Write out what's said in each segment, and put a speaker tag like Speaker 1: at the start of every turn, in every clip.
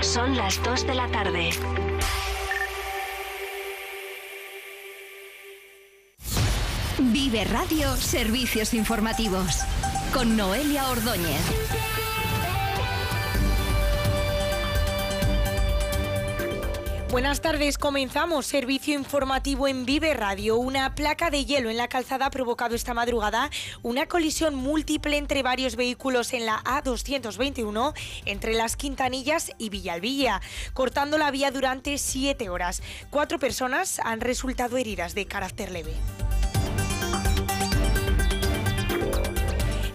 Speaker 1: Son las 2 de la tarde. Vive Radio Servicios Informativos con Noelia Ordóñez.
Speaker 2: Buenas tardes, comenzamos servicio informativo en Vive Radio. Una placa de hielo en la calzada ha provocado esta madrugada una colisión múltiple entre varios vehículos en la A221 entre las Quintanillas y Villalvilla, cortando la vía durante siete horas. Cuatro personas han resultado heridas de carácter leve.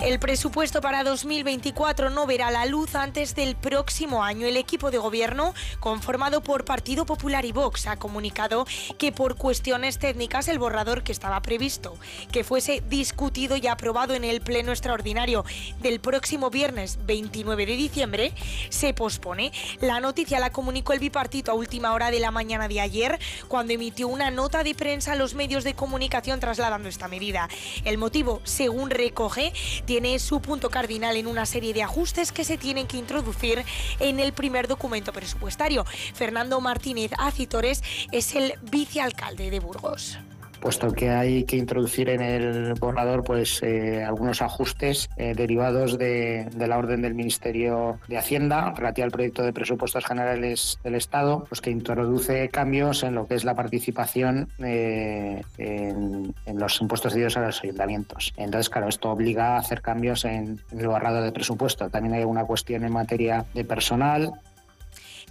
Speaker 2: El presupuesto para 2024 no verá la luz antes del próximo año. El equipo de gobierno, conformado por Partido Popular y Vox, ha comunicado que por cuestiones técnicas el borrador que estaba previsto que fuese discutido y aprobado en el Pleno Extraordinario del próximo viernes 29 de diciembre se pospone. La noticia la comunicó el bipartito a última hora de la mañana de ayer cuando emitió una nota de prensa a los medios de comunicación trasladando esta medida. El motivo, según recoge, tiene tiene su punto cardinal en una serie de ajustes que se tienen que introducir en el primer documento presupuestario. Fernando Martínez Acitores es el vicealcalde de Burgos
Speaker 3: puesto que hay que introducir en el borrador pues eh, algunos ajustes eh, derivados de, la orden del Ministerio de Hacienda relativa al proyecto de presupuestos generales del Estado, pues que introduce cambios en lo que es la participación eh, en, los impuestos diarios a los ayuntamientos. Entonces, claro, esto obliga a hacer cambios en, el borrador de presupuesto. También hay una cuestión en materia de personal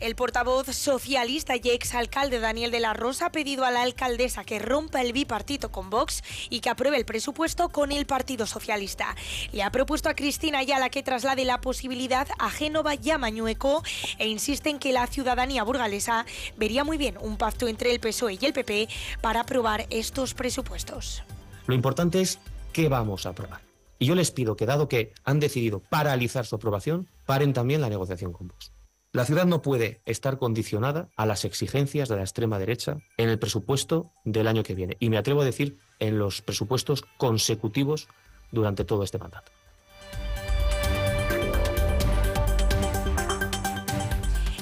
Speaker 2: el portavoz socialista y exalcalde Daniel de la Rosa ha pedido a la alcaldesa que rompa el bipartito con Vox y que apruebe el presupuesto con el Partido Socialista. Le ha propuesto a Cristina Ayala que traslade la posibilidad a Génova y a Mañueco e insiste en que la ciudadanía burgalesa vería muy bien un pacto entre el PSOE y el PP para aprobar estos presupuestos.
Speaker 4: Lo importante es qué vamos a aprobar. Y yo les pido que, dado que han decidido paralizar su aprobación, paren también la negociación con Vox. La ciudad no puede estar condicionada a las exigencias de la extrema derecha en el presupuesto del año que viene. Y me atrevo a decir en los presupuestos consecutivos durante todo este mandato.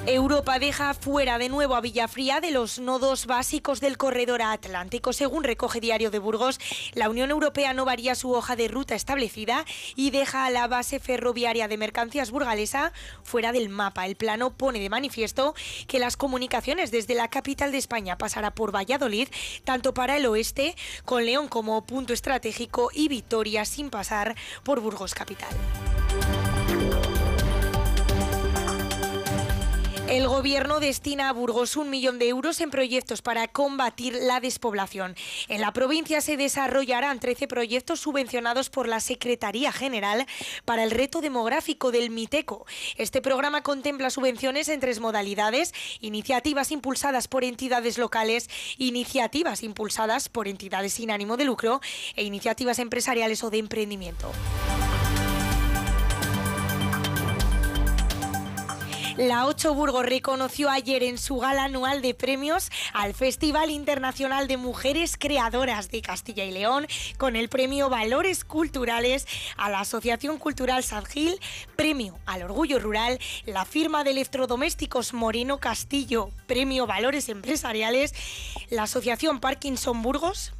Speaker 2: Europa deja fuera de nuevo a Villafría de los nodos básicos del corredor atlántico. Según recoge Diario de Burgos, la Unión Europea no varía su hoja de ruta establecida y deja a la base ferroviaria de mercancías burgalesa fuera del mapa. El plano pone de manifiesto que las comunicaciones desde la capital de España pasará por Valladolid, tanto para el oeste, con León como punto estratégico y Vitoria sin pasar por Burgos capital. El gobierno destina a Burgos un millón de euros en proyectos para combatir la despoblación. En la provincia se desarrollarán 13 proyectos subvencionados por la Secretaría General para el reto demográfico del Miteco. Este programa contempla subvenciones en tres modalidades, iniciativas impulsadas por entidades locales, iniciativas impulsadas por entidades sin ánimo de lucro e iniciativas empresariales o de emprendimiento. La Ocho Burgos reconoció ayer en su gala anual de premios al Festival Internacional de Mujeres Creadoras de Castilla y León con el premio Valores Culturales a la Asociación Cultural San Gil, premio al Orgullo Rural, la firma de electrodomésticos Moreno Castillo, premio Valores Empresariales, la Asociación Parkinson Burgos,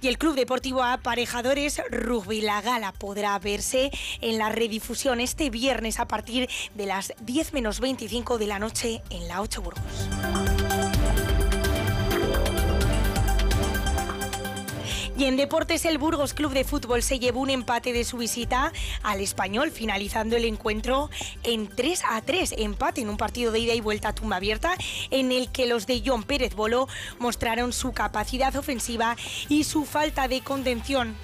Speaker 2: y el Club Deportivo Aparejadores Rugby. La gala podrá verse en la redifusión este viernes a partir de las 10 menos 25 de la noche en la 8 Burgos. Y en deportes, el Burgos Club de Fútbol se llevó un empate de su visita al español, finalizando el encuentro en 3 a 3. Empate en un partido de ida y vuelta a tumba abierta, en el que los de John Pérez Bolo mostraron su capacidad ofensiva y su falta de contención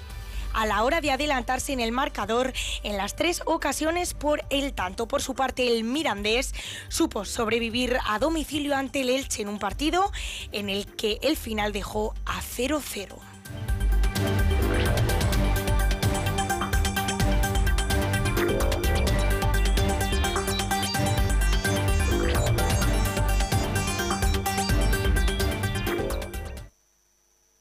Speaker 2: a la hora de adelantarse en el marcador en las tres ocasiones por el tanto. Por su parte, el Mirandés supo sobrevivir a domicilio ante el Elche en un partido en el que el final dejó a 0-0.